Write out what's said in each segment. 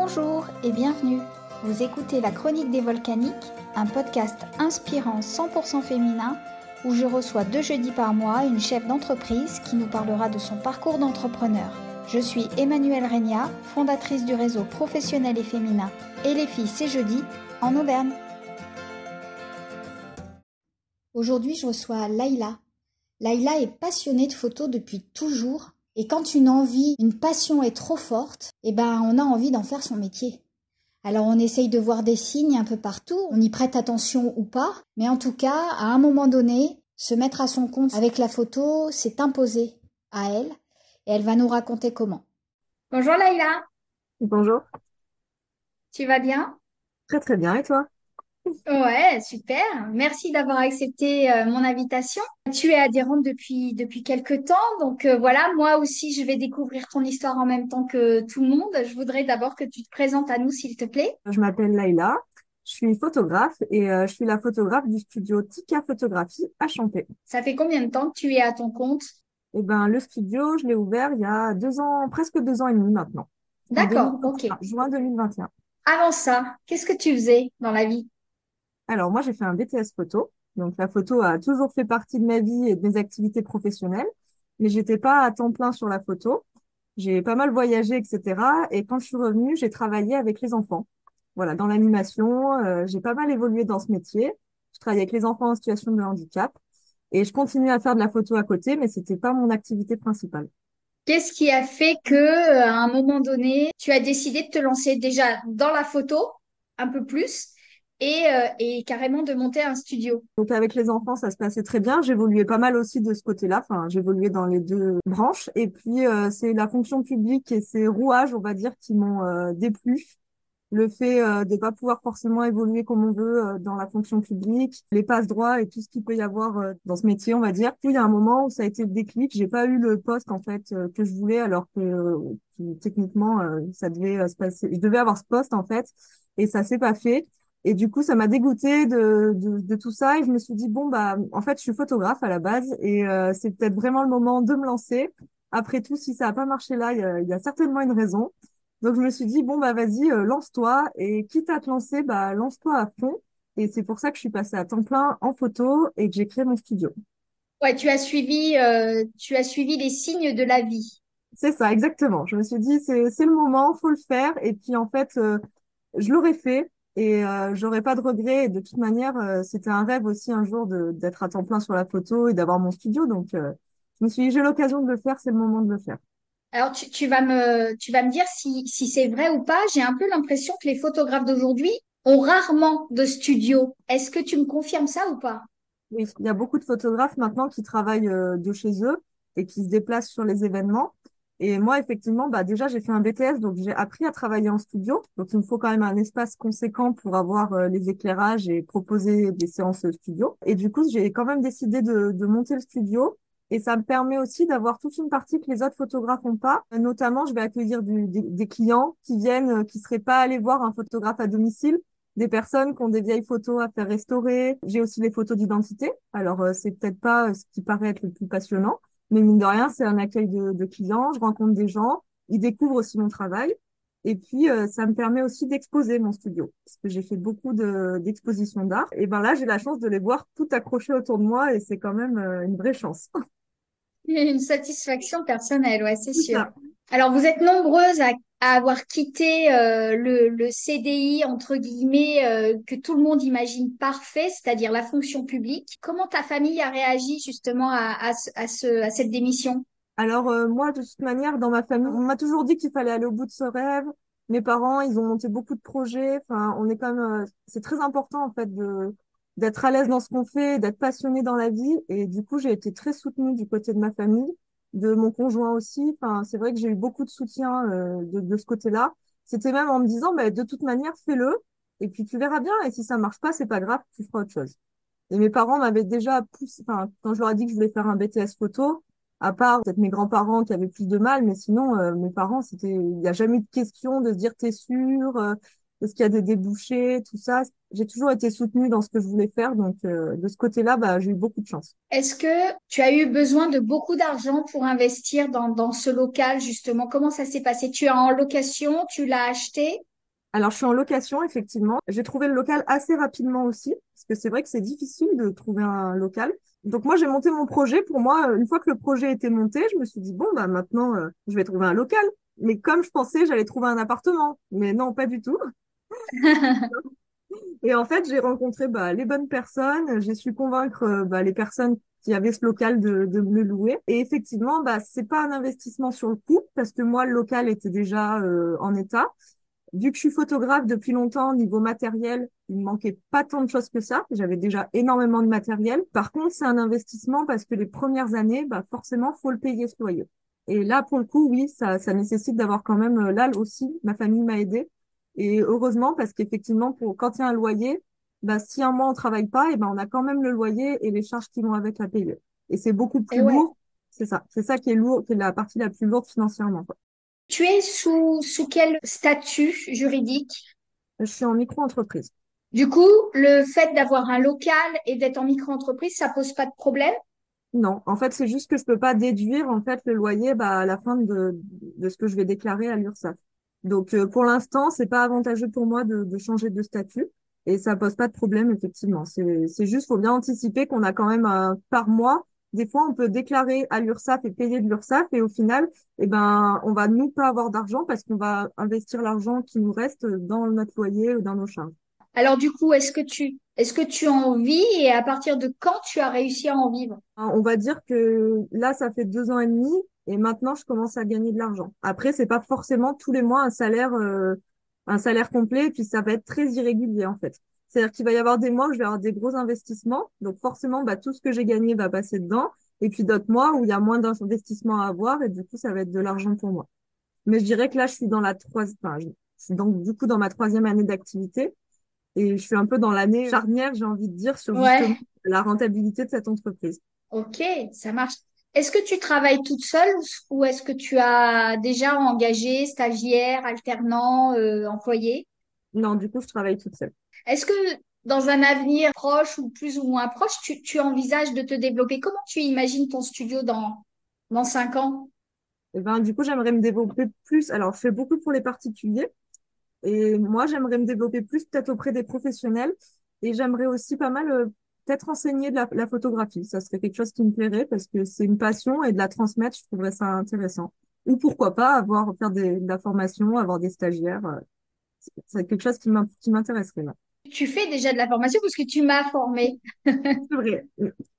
Bonjour et bienvenue. Vous écoutez La Chronique des Volcaniques, un podcast inspirant 100% féminin où je reçois deux jeudis par mois une chef d'entreprise qui nous parlera de son parcours d'entrepreneur. Je suis Emmanuelle Regna, fondatrice du réseau professionnel et féminin Et les filles c'est jeudi en Auvergne. Aujourd'hui, je reçois Laïla. Laïla est passionnée de photos depuis toujours et quand une envie, une passion est trop forte, eh ben, on a envie d'en faire son métier. Alors on essaye de voir des signes un peu partout, on y prête attention ou pas, mais en tout cas, à un moment donné, se mettre à son compte avec la photo, c'est imposé à elle, et elle va nous raconter comment. Bonjour Laïla. Bonjour. Tu vas bien? Très très bien, et toi? Ouais, super. Merci d'avoir accepté euh, mon invitation. Tu es adhérente depuis depuis quelques temps, donc euh, voilà, moi aussi je vais découvrir ton histoire en même temps que tout le monde. Je voudrais d'abord que tu te présentes à nous, s'il te plaît. Je m'appelle Laïla, je suis photographe et euh, je suis la photographe du studio Tika Photographie à Champé. Ça fait combien de temps que tu es à ton compte? Eh ben, le studio, je l'ai ouvert il y a deux ans, presque deux ans et demi maintenant. D'accord, ok. Juin 2021. Avant ça, qu'est-ce que tu faisais dans la vie? Alors moi, j'ai fait un BTS photo. Donc la photo a toujours fait partie de ma vie et de mes activités professionnelles, mais j'étais pas à temps plein sur la photo. J'ai pas mal voyagé, etc. Et quand je suis revenue, j'ai travaillé avec les enfants. Voilà, dans l'animation, euh, j'ai pas mal évolué dans ce métier. Je travaille avec les enfants en situation de handicap et je continue à faire de la photo à côté, mais c'était pas mon activité principale. Qu'est-ce qui a fait que, euh, à un moment donné, tu as décidé de te lancer déjà dans la photo un peu plus et, euh, et carrément de monter un studio. Donc avec les enfants, ça se passait très bien. J'évoluais pas mal aussi de ce côté-là. Enfin, j'évoluais dans les deux branches. Et puis euh, c'est la fonction publique et ces rouages, on va dire, qui m'ont euh, déplu. Le fait euh, de pas pouvoir forcément évoluer comme on veut euh, dans la fonction publique, les passe droits et tout ce qu'il peut y avoir dans ce métier, on va dire. Puis il y a un moment où ça a été le déclic. J'ai pas eu le poste en fait que je voulais, alors que techniquement ça devait se passer. Je devais avoir ce poste en fait, et ça s'est pas fait. Et du coup, ça m'a dégoûté de, de, de, tout ça. Et je me suis dit, bon, bah, en fait, je suis photographe à la base et euh, c'est peut-être vraiment le moment de me lancer. Après tout, si ça n'a pas marché là, il y a, y a, certainement une raison. Donc, je me suis dit, bon, bah, vas-y, euh, lance-toi. Et quitte à te lancer, bah, lance-toi à fond. Et c'est pour ça que je suis passée à temps plein en photo et que j'ai créé mon studio. Ouais, tu as suivi, euh, tu as suivi les signes de la vie. C'est ça, exactement. Je me suis dit, c'est, c'est le moment, faut le faire. Et puis, en fait, euh, je l'aurais fait et euh, j'aurais pas de regrets. de toute manière, euh, c'était un rêve aussi un jour d'être à temps plein sur la photo et d'avoir mon studio. Donc, euh, je me suis dit, j'ai l'occasion de le faire, c'est le moment de le faire. Alors, tu, tu vas me, tu vas me dire si, si c'est vrai ou pas. J'ai un peu l'impression que les photographes d'aujourd'hui ont rarement de studio. Est-ce que tu me confirmes ça ou pas? Oui, il y a beaucoup de photographes maintenant qui travaillent de chez eux et qui se déplacent sur les événements. Et moi, effectivement, bah, déjà, j'ai fait un BTS, donc j'ai appris à travailler en studio. Donc, il me faut quand même un espace conséquent pour avoir euh, les éclairages et proposer des séances studio. Et du coup, j'ai quand même décidé de, de monter le studio. Et ça me permet aussi d'avoir toute une partie que les autres photographes n'ont pas. Notamment, je vais accueillir du, des, des, clients qui viennent, euh, qui seraient pas allés voir un photographe à domicile, des personnes qui ont des vieilles photos à faire restaurer. J'ai aussi les photos d'identité. Alors, euh, c'est peut-être pas ce qui paraît être le plus passionnant, mais mine de rien, c'est un accueil de, de, clients, je rencontre des gens, ils découvrent aussi mon travail. Et puis, euh, ça me permet aussi d'exposer mon studio, parce que j'ai fait beaucoup d'expositions d'art. Et ben là, j'ai la chance de les voir tout accrochées autour de moi, et c'est quand même euh, une vraie chance. Une satisfaction personnelle, ouais, c'est sûr. Alors, vous êtes nombreuses à, à avoir quitté euh, le, le, CDI, entre guillemets, euh, que tout le monde imagine parfait, c'est-à-dire la fonction publique. Comment ta famille a réagi justement à, à, à, ce, à cette démission? Alors, euh, moi, de toute manière, dans ma famille, on m'a toujours dit qu'il fallait aller au bout de ce rêve. Mes parents, ils ont monté beaucoup de projets. Enfin, on est quand même... c'est très important, en fait, de d'être à l'aise dans ce qu'on fait, d'être passionné dans la vie. Et du coup, j'ai été très soutenue du côté de ma famille de mon conjoint aussi. Enfin, c'est vrai que j'ai eu beaucoup de soutien euh, de, de, ce côté-là. C'était même en me disant, bah, de toute manière, fais-le, et puis tu verras bien. Et si ça marche pas, c'est pas grave, tu feras autre chose. Et mes parents m'avaient déjà poussé, enfin, quand je leur ai dit que je voulais faire un BTS photo, à part peut-être mes grands-parents qui avaient plus de mal, mais sinon, euh, mes parents, c'était, il n'y a jamais eu de question de se dire, t'es sûr, euh, Est-ce qu'il y a des débouchés, tout ça. J'ai toujours été soutenue dans ce que je voulais faire, donc euh, de ce côté-là, bah, j'ai eu beaucoup de chance. Est-ce que tu as eu besoin de beaucoup d'argent pour investir dans, dans ce local, justement? Comment ça s'est passé? Tu es en location, tu l'as acheté? Alors, je suis en location, effectivement. J'ai trouvé le local assez rapidement aussi, parce que c'est vrai que c'est difficile de trouver un local. Donc, moi, j'ai monté mon projet. Pour moi, une fois que le projet était monté, je me suis dit, bon, bah, maintenant, euh, je vais trouver un local. Mais comme je pensais, j'allais trouver un appartement. Mais non, pas du tout. Et en fait, j'ai rencontré bah, les bonnes personnes. J'ai su convaincre euh, bah, les personnes qui avaient ce local de, de me louer. Et effectivement, bah, c'est pas un investissement sur le coup, parce que moi, le local était déjà euh, en état. Vu que je suis photographe depuis longtemps, niveau matériel, il me manquait pas tant de choses que ça. J'avais déjà énormément de matériel. Par contre, c'est un investissement parce que les premières années, bah, forcément, faut le payer ce loyer. Et là, pour le coup, oui, ça, ça nécessite d'avoir quand même, euh, là aussi, ma famille m'a aidé. Et heureusement, parce qu'effectivement, pour, quand il y a un loyer, bah, si un mois on travaille pas, et ben, on a quand même le loyer et les charges qui vont avec à payer. Et c'est beaucoup plus lourd. C'est ça. C'est ça qui est lourd, qui est la partie la plus lourde financièrement, quoi. Tu es sous, sous quel statut juridique? Je suis en micro-entreprise. Du coup, le fait d'avoir un local et d'être en micro-entreprise, ça pose pas de problème? Non, en fait, c'est juste que je peux pas déduire en fait le loyer bah, à la fin de, de ce que je vais déclarer à l'URSSAF. Donc, euh, pour l'instant, c'est pas avantageux pour moi de, changer de statut et ça pose pas de problème effectivement. C'est juste faut bien anticiper qu'on a quand même un, par mois des fois, on peut déclarer à l'URSSAF et payer de l'URSSAF et au final, eh ben, on va nous pas avoir d'argent parce qu'on va investir l'argent qui nous reste dans notre loyer ou dans nos charges. Alors du coup, est-ce que tu est-ce que tu en vis et à partir de quand tu as réussi à en vivre? Hein, On va dire que là, ça fait deux ans et demi et maintenant, je commence à gagner de l'argent. Après, c'est pas forcément tous les mois un salaire euh, un salaire complet et puis ça va être très irrégulier en fait. C'est-à-dire qu'il va y avoir des mois où je vais avoir des gros investissements. Donc forcément, bah, tout ce que j'ai gagné va passer dedans. Et puis d'autres mois où il y a moins d'investissements à avoir et du coup, ça va être de l'argent pour moi. Mais je dirais que là, je suis dans la troisième, enfin, je suis donc du coup dans ma troisième année d'activité et je suis un peu dans l'année charnière, j'ai envie de dire, sur la rentabilité de cette entreprise. Ok, ça marche. Est-ce que tu travailles toute seule ou est-ce que tu as déjà engagé stagiaire, alternant, euh, employé? Non, du coup, je travaille toute seule. Est-ce que dans un avenir proche ou plus ou moins proche, tu, tu envisages de te développer? Comment tu imagines ton studio dans, dans cinq ans? Eh ben, du coup, j'aimerais me développer plus. Alors, je fais beaucoup pour les particuliers. Et moi, j'aimerais me développer plus peut-être auprès des professionnels. Et j'aimerais aussi pas mal euh, peut-être enseigner de la, la, photographie. Ça serait quelque chose qui me plairait parce que c'est une passion et de la transmettre, je trouverais ça intéressant. Ou pourquoi pas avoir faire des, de la formation, avoir des stagiaires. Euh, c'est quelque chose qui m'intéresserait tu fais déjà de la formation parce que tu m'as formé. c'est vrai.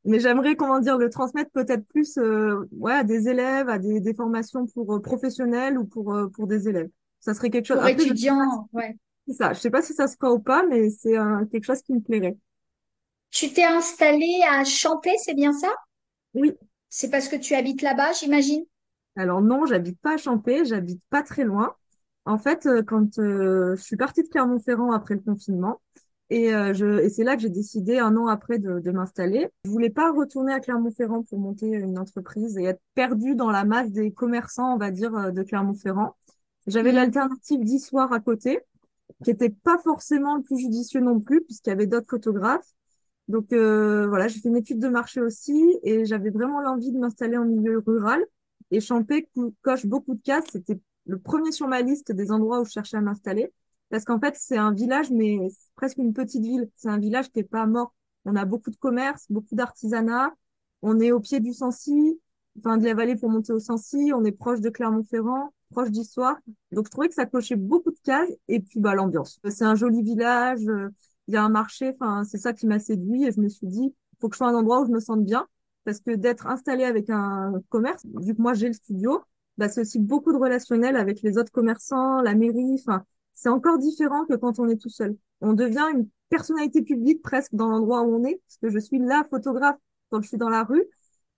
Mais j'aimerais, comment dire, le transmettre peut-être plus euh, ouais, à des élèves, à des, des formations pour euh, professionnels ou pour, pour des élèves. Ça serait quelque chose. Pour étudiants, ouais. C'est ça. Je sais pas si ça se fera ou pas, mais c'est quelque chose qui me plairait. Tu t'es installée à Chanter, c'est bien ça? Oui. C'est parce que tu habites là-bas, j'imagine? Alors non, j'habite pas à Champé, j'habite pas très loin. En fait, euh, quand euh, je suis partie de Clermont-Ferrand après le confinement, et, euh, je, et c'est là que j'ai décidé un an après de, de m'installer. Je voulais pas retourner à Clermont-Ferrand pour monter une entreprise et être perdue dans la masse des commerçants, on va dire, de Clermont-Ferrand. J'avais mmh. l'alternative d'Issoire à côté, qui était pas forcément le plus judicieux non plus, puisqu'il y avait d'autres photographes. Donc euh, voilà, j'ai fait une étude de marché aussi et j'avais vraiment l'envie de m'installer en milieu rural. Et Champé coche beaucoup de cases. C'était le premier sur ma liste des endroits où je cherchais à m'installer. Parce qu'en fait, c'est un village, mais presque une petite ville. C'est un village qui est pas mort. On a beaucoup de commerce, beaucoup d'artisanat. On est au pied du Sancy, enfin de la vallée pour monter au Sancy. On est proche de Clermont-Ferrand, proche d'Histoire. Donc, je trouvais que ça cochait beaucoup de cases. Et puis, bah, l'ambiance. C'est un joli village. Il y a un marché. Enfin, c'est ça qui m'a séduit. Et je me suis dit, faut que je sois un endroit où je me sente bien. Parce que d'être installé avec un commerce, vu que moi j'ai le studio, bah, c'est aussi beaucoup de relationnel avec les autres commerçants, la mairie. Enfin, c'est encore différent que quand on est tout seul. On devient une personnalité publique presque dans l'endroit où on est, parce que je suis là photographe quand je suis dans la rue.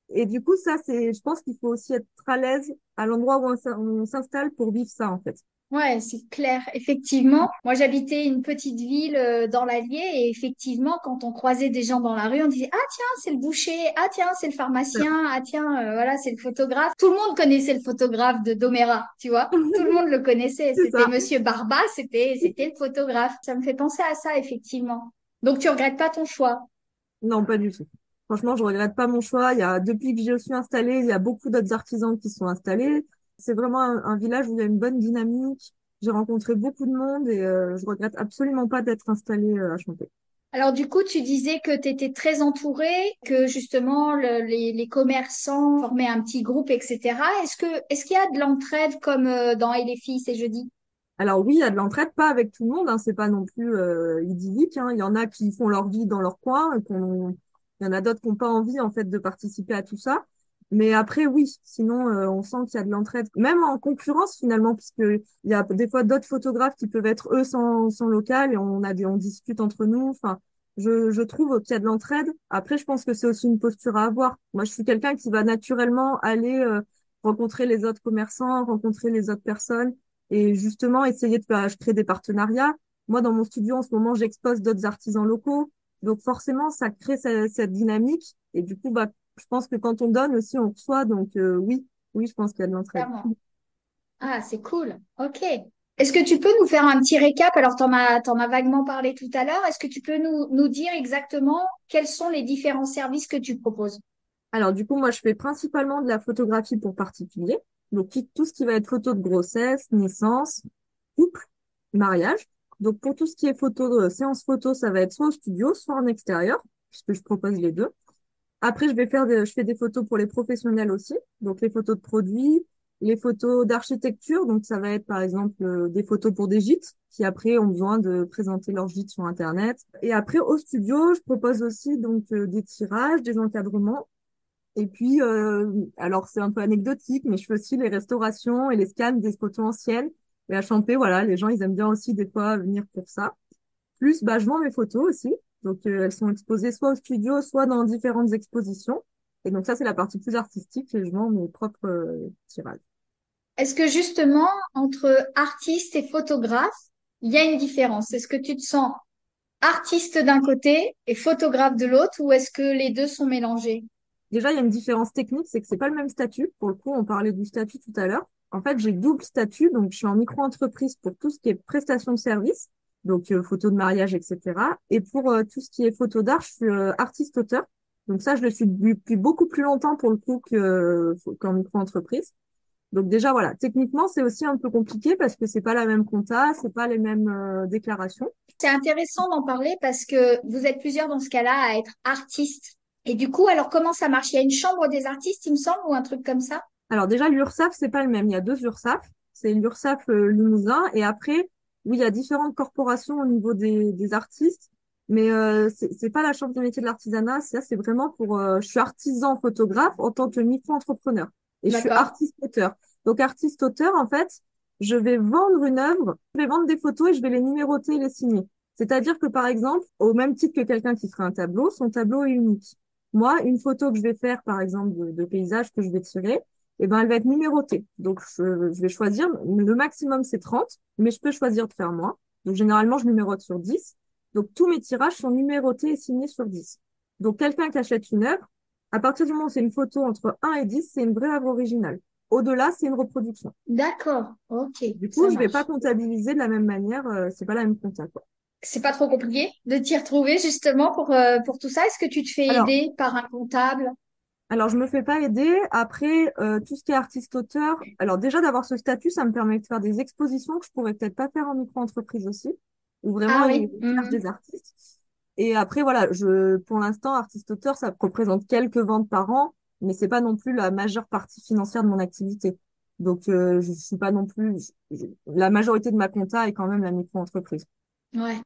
Et du coup, ça, c'est, je pense qu'il faut aussi être à l'aise à l'endroit où on s'installe pour vivre ça, en fait. Ouais, c'est clair. Effectivement, moi j'habitais une petite ville euh, dans l'Allier et effectivement, quand on croisait des gens dans la rue, on disait Ah tiens, c'est le boucher, ah tiens, c'est le pharmacien, ah tiens, euh, voilà, c'est le photographe. Tout le monde connaissait le photographe de Doméra, tu vois. Tout le monde le connaissait. C'était. Monsieur Barba, c'était c'était le photographe. Ça me fait penser à ça, effectivement. Donc tu regrettes pas ton choix? Non, pas du tout. Franchement, je regrette pas mon choix. Il y a, depuis que je suis installée, il y a beaucoup d'autres artisans qui sont installés. C'est vraiment un, un village où il y a une bonne dynamique. J'ai rencontré beaucoup de monde et euh, je regrette absolument pas d'être installée euh, à Champé. Alors du coup, tu disais que tu étais très entourée, que justement le- les, les commerçants formaient un petit groupe, etc. Est-ce que est-ce qu'il y a de l'entraide comme euh, dans Et les filles, c'est jeudi? Alors oui, il y a de l'entraide, pas avec tout le monde, hein, c'est pas non plus euh, idyllique. Hein. Il y en a qui font leur vie dans leur coin, et qu'on- il y en a d'autres qui n'ont pas envie en fait de participer à tout ça. Mais après, oui, sinon euh, on sent qu'il y a de l'entraide, même en concurrence finalement, puisque il y a des fois d'autres photographes qui peuvent être eux sans, sans local et on a des, on discute entre nous. Enfin, je, je trouve qu'il y a de l'entraide. Après, je pense que c'est aussi une posture à avoir. Moi, je suis quelqu'un qui va naturellement aller euh, rencontrer les autres commerçants, rencontrer les autres personnes et justement essayer de faire, je crée des partenariats. Moi, dans mon studio, en ce moment, j'expose d'autres artisans locaux. Donc, forcément, ça crée cette, cette dynamique. Et du coup, bah, je pense que quand on donne aussi, on reçoit. Donc, euh, oui, oui, je pense qu'il y a de l'entraide. Ah, c'est cool. Ok. Est-ce que tu peux nous faire un petit récap? Alors, t'en as, t'en as vaguement parlé tout à l'heure. Est-ce que tu peux nous, nous dire exactement quels sont les différents services que tu proposes? Alors, du coup, moi, je fais principalement de la photographie pour particuliers. Donc, tout ce qui va être photo de grossesse, naissance, couple, mariage. Donc, pour tout ce qui est photo, euh, séance photo, ça va être soit au studio, soit en extérieur, puisque je propose les deux. Après, je vais faire des, je fais des photos pour les professionnels aussi. Donc, les photos de produits, les photos d'architecture. Donc, ça va être, par exemple, euh, des photos pour des gîtes qui, après, ont besoin de présenter leur gîte sur Internet. Et après, au studio, je propose aussi, donc, euh, des tirages, des encadrements. Et puis, alors, c'est un peu anecdotique, mais je fais aussi les restaurations et les scans des photos anciennes. Et à Champé, voilà, les gens, ils aiment bien aussi, des fois, venir pour ça. Plus, bah, je vends mes photos aussi. Donc, euh, elles sont exposées soit au studio, soit dans différentes expositions. Et donc, ça, c'est la partie plus artistique et je vends mes propres euh, tirages. Est-ce que justement, entre artiste et photographe, il y a une différence? Est-ce que tu te sens artiste d'un côté et photographe de l'autre, ou est-ce que les deux sont mélangés? Déjà, il y a une différence technique, c'est que c'est pas le même statut. Pour le coup, on parlait du statut tout à l'heure. En fait, j'ai double statut, donc je suis en micro-entreprise pour tout ce qui est prestation de service, donc euh, photos de mariage, etc. Et pour euh, tout ce qui est photo d'art, je suis euh, artiste-auteur. Donc ça, je le suis depuis beaucoup plus longtemps pour le coup que qu'en micro-entreprise. Donc déjà, voilà, techniquement, c'est aussi un peu compliqué parce que c'est pas la même compta, c'est pas les mêmes euh, déclarations. C'est intéressant d'en parler parce que vous êtes plusieurs dans ce cas-là à être artiste. Et du coup, alors comment ça marche? Il y a une chambre des artistes, il me semble, ou un truc comme ça? Alors déjà, l'URSSAF, c'est pas le même. Il y a deux URSSAF. C'est l'URSSAF euh, Limousin et après, oui, il y a différentes corporations au niveau des, des artistes, mais euh, c'est pas la Chambre des métiers de l'artisanat. Ça, c'est vraiment pour. euh, je suis artisan photographe en tant que micro-entrepreneur et je suis D'accord. artiste-auteur. Donc artiste-auteur, en fait, je vais vendre une œuvre, je vais vendre des photos et je vais les numéroter et les signer. C'est-à-dire que par exemple, au même titre que quelqu'un qui ferait un tableau, son tableau est unique. Moi, une photo que je vais faire, par exemple, de, de paysage que je vais tirer eh ben, elle va être numérotée. Donc, je, je vais choisir, le maximum, c'est 30, mais je peux choisir de faire moins. Donc, généralement, je numérote sur 10. Donc, tous mes tirages sont numérotés et signés sur 10. Donc, quelqu'un qui achète une œuvre, à partir du moment où c'est une photo entre 1 et 10, c'est une vraie œuvre originale. Au-delà, c'est une reproduction. D'accord. Ok, Du coup, je vais pas comptabiliser de la même manière, euh, c'est pas la même compta, quoi. C'est pas trop compliqué de t'y retrouver justement pour, euh, pour tout ça? Est-ce que tu te fais Alors, aider par un comptable? Alors, je me fais pas aider. Après, euh, tout ce qui est artiste-auteur, alors déjà d'avoir ce statut, ça me permet de faire des expositions que je pourrais peut-être pas faire en micro-entreprise aussi, où vraiment Ah oui. Mhm. des artistes. Et après, voilà, je, pour l'instant, artiste-auteur, ça représente quelques ventes par an, mais c'est pas non plus la majeure partie financière de mon activité. Donc, euh, je suis pas non plus, je- la majorité de ma compta est quand même la micro-entreprise. Ouais,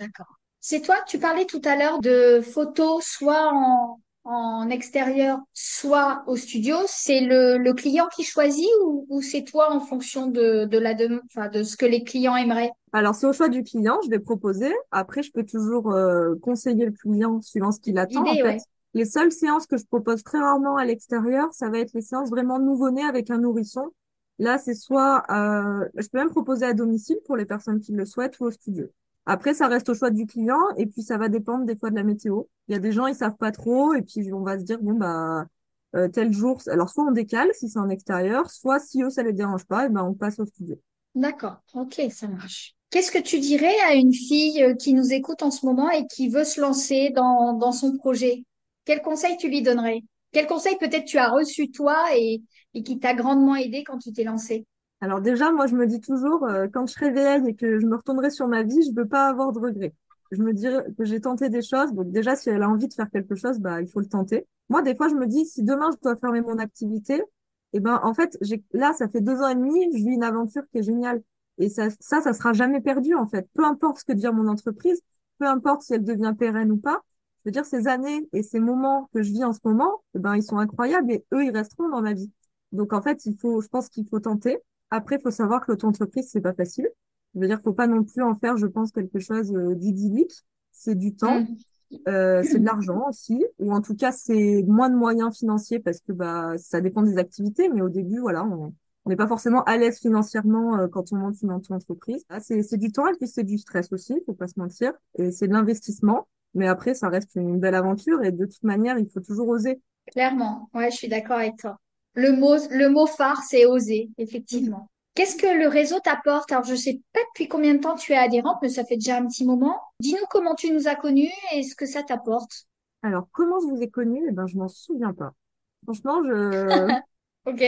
d'accord. C'est toi, tu parlais tout à l'heure de photos, soit en, en extérieur, soit au studio. C'est le, le client qui choisit ou, ou c'est toi en fonction de, de la dem- enfin, de ce que les clients aimeraient? Alors, c'est au choix du client, je vais proposer. Après, je peux toujours euh, conseiller le client suivant ce qu'il attend. En fait, ouais. les seules séances que je propose très rarement à l'extérieur, ça va être les séances vraiment nouveau-né avec un nourrisson. Là, c'est soit, euh, je peux même proposer à domicile pour les personnes qui le souhaitent ou au studio. Après, ça reste au choix du client et puis ça va dépendre des fois de la météo. Il y a des gens, ils savent pas trop et puis on va se dire, bon, bah, euh, tel jour, alors soit on décale si c'est en extérieur, soit si eux, ça les dérange pas, et ben on passe au studio. D'accord, ok, ça marche. Qu'est-ce que tu dirais à une fille euh, qui nous écoute en ce moment et qui veut se lancer dans, son projet? Quel conseil tu lui donnerais? Quel conseil peut-être tu as reçu toi et, et qui t'a grandement aidé quand tu t'es lancé? Alors déjà, moi, je me dis toujours, euh, quand je serai vieille et que je me retournerai sur ma vie, je veux pas avoir de regrets. Je me dirais que j'ai tenté des choses. Donc déjà, si elle a envie de faire quelque chose, bah, il faut le tenter. Moi, des fois, je me dis, si demain je dois fermer mon activité, eh ben, en fait, là, ça fait deux ans et demi, je vis une aventure qui est géniale. Et ça, ça, ça sera jamais perdu, en fait. Peu importe ce que devient mon entreprise, peu importe si elle devient pérenne ou pas. Je veux dire, ces années et ces moments que je vis en ce moment, eh ben, ils sont incroyables et eux, ils resteront dans ma vie. Donc, en fait, il faut, je pense qu'il faut tenter. Après, il faut savoir que l'auto-entreprise, c'est pas facile. Je veux dire, faut pas non plus en faire, je pense, quelque chose euh, d'idyllique. C'est du temps, Mm. euh, c'est de l'argent aussi, ou en tout cas, c'est moins de moyens financiers parce que bah ça dépend des activités. Mais au début, voilà, on on n'est pas forcément à l'aise financièrement euh, quand on monte une auto-entreprise. Ah, c'est c'est du temps et puis c'est du stress aussi, faut pas se mentir. Et c'est de l'investissement. Mais après, ça reste une belle aventure et de toute manière, il faut toujours oser. Clairement, ouais, je suis d'accord avec toi. Le mot, le mot phare, c'est oser, effectivement. Qu'est-ce que le réseau t'apporte? Alors, je sais pas depuis combien de temps tu es adhérente, mais ça fait déjà un petit moment. Dis-nous comment tu nous as connus et ce que ça t'apporte. Alors, comment je vous ai connu? Eh ben, je m'en souviens pas. Franchement, je Ok.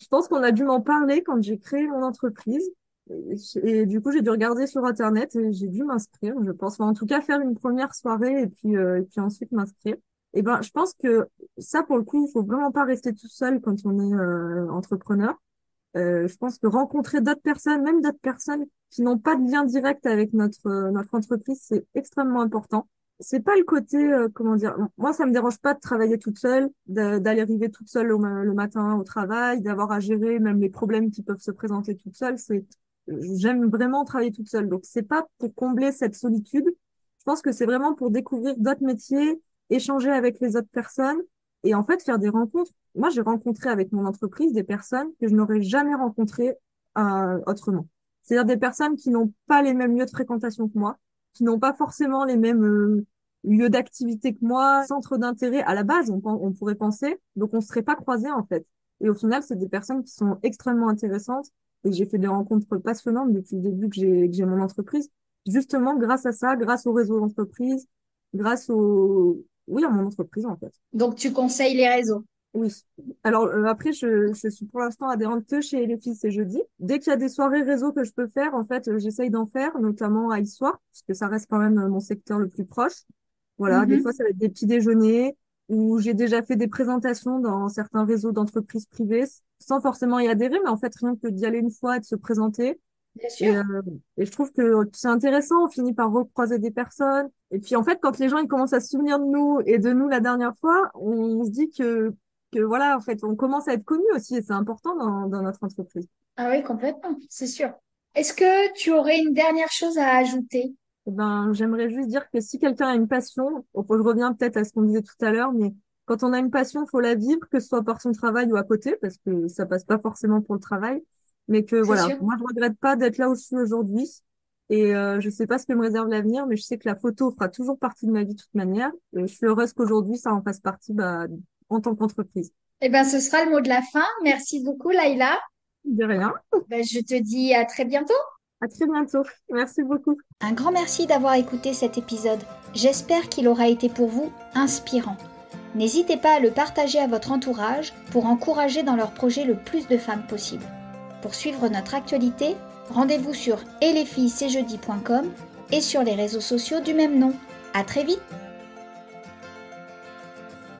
Je pense qu'on a dû m'en parler quand j'ai créé mon entreprise. Et, et du coup, j'ai dû regarder sur Internet et j'ai dû m'inscrire, je pense. Enfin, en tout cas, faire une première soirée et puis, euh, et puis ensuite m'inscrire. Et ben, je pense que ça, pour le coup, il faut vraiment pas rester tout seul quand on est euh, entrepreneur. Euh, je pense que rencontrer d'autres personnes, même d'autres personnes qui n'ont pas de lien direct avec notre euh, notre entreprise, c'est extrêmement important. C'est pas le côté, euh, comment dire, moi ça me dérange pas de travailler toute seule, d'aller arriver toute seule le matin au travail, d'avoir à gérer même les problèmes qui peuvent se présenter toute seule. C'est, j'aime vraiment travailler toute seule. Donc c'est pas pour combler cette solitude. Je pense que c'est vraiment pour découvrir d'autres métiers, échanger avec les autres personnes et en fait faire des rencontres. Moi j'ai rencontré avec mon entreprise des personnes que je n'aurais jamais rencontrées euh, autrement. C'est-à-dire des personnes qui n'ont pas les mêmes lieux de fréquentation que moi qui n'ont pas forcément les mêmes euh, lieux d'activité que moi, centre d'intérêt à la base, on, pourrait penser, donc on serait pas croisés en fait. Et au final, c'est des personnes qui sont extrêmement intéressantes et j'ai fait des rencontres passionnantes depuis le début que j'ai que j'ai mon entreprise, justement grâce à ça, grâce au réseau d'entreprise, grâce au oui à mon entreprise en fait. Donc, tu conseilles les réseaux. Oui. Alors euh, après, je, je suis pour l'instant adhérente que chez les filles, c'est jeudi. Dès qu'il y a des soirées réseau que je peux faire, en fait, euh, j'essaye d'en faire, notamment à Issoire, parce que ça reste quand même euh, mon secteur le plus proche. Voilà, des fois, Mhm. ça va être des petits déjeuners où j'ai déjà fait des présentations dans certains réseaux d'entreprises privées, sans forcément y adhérer, mais en fait, rien que d'y aller une fois et de se présenter. Bien Et, sûr. euh, et je trouve que c'est intéressant, on finit par recroiser des personnes. Et puis en fait, quand les gens ils commencent à se souvenir de nous et de nous la dernière fois, on se dit que, que voilà, en fait, on commence à être connus aussi et c'est important dans, dans notre entreprise. Ah oui, complètement, c'est sûr. Est-ce que tu aurais une dernière chose à ajouter? Eh ben, j'aimerais juste dire que si quelqu'un a une passion, je reviens peut-être à ce qu'on disait tout à l'heure, mais quand on a une passion, faut la vivre, que ce soit par son travail ou à côté, parce que ça passe pas forcément pour le travail. Mais que voilà, sûr. moi je regrette pas d'être là où je suis aujourd'hui. Et euh, je sais pas ce que me réserve l'avenir, mais je sais que la photo fera toujours partie de ma vie de toute manière. Et je suis heureuse qu'aujourd'hui ça en fasse partie bah, en tant qu'entreprise. Eh ben, ce sera le mot de la fin. Merci beaucoup, Laïla. De rien. Ben, je te dis à très bientôt. À très bientôt. Merci beaucoup. Un grand merci d'avoir écouté cet épisode. J'espère qu'il aura été pour vous inspirant. N'hésitez pas à le partager à votre entourage pour encourager dans leur projet le plus de femmes possible. Pour suivre notre actualité, rendez-vous sur et et sur les réseaux sociaux du même nom. À très vite!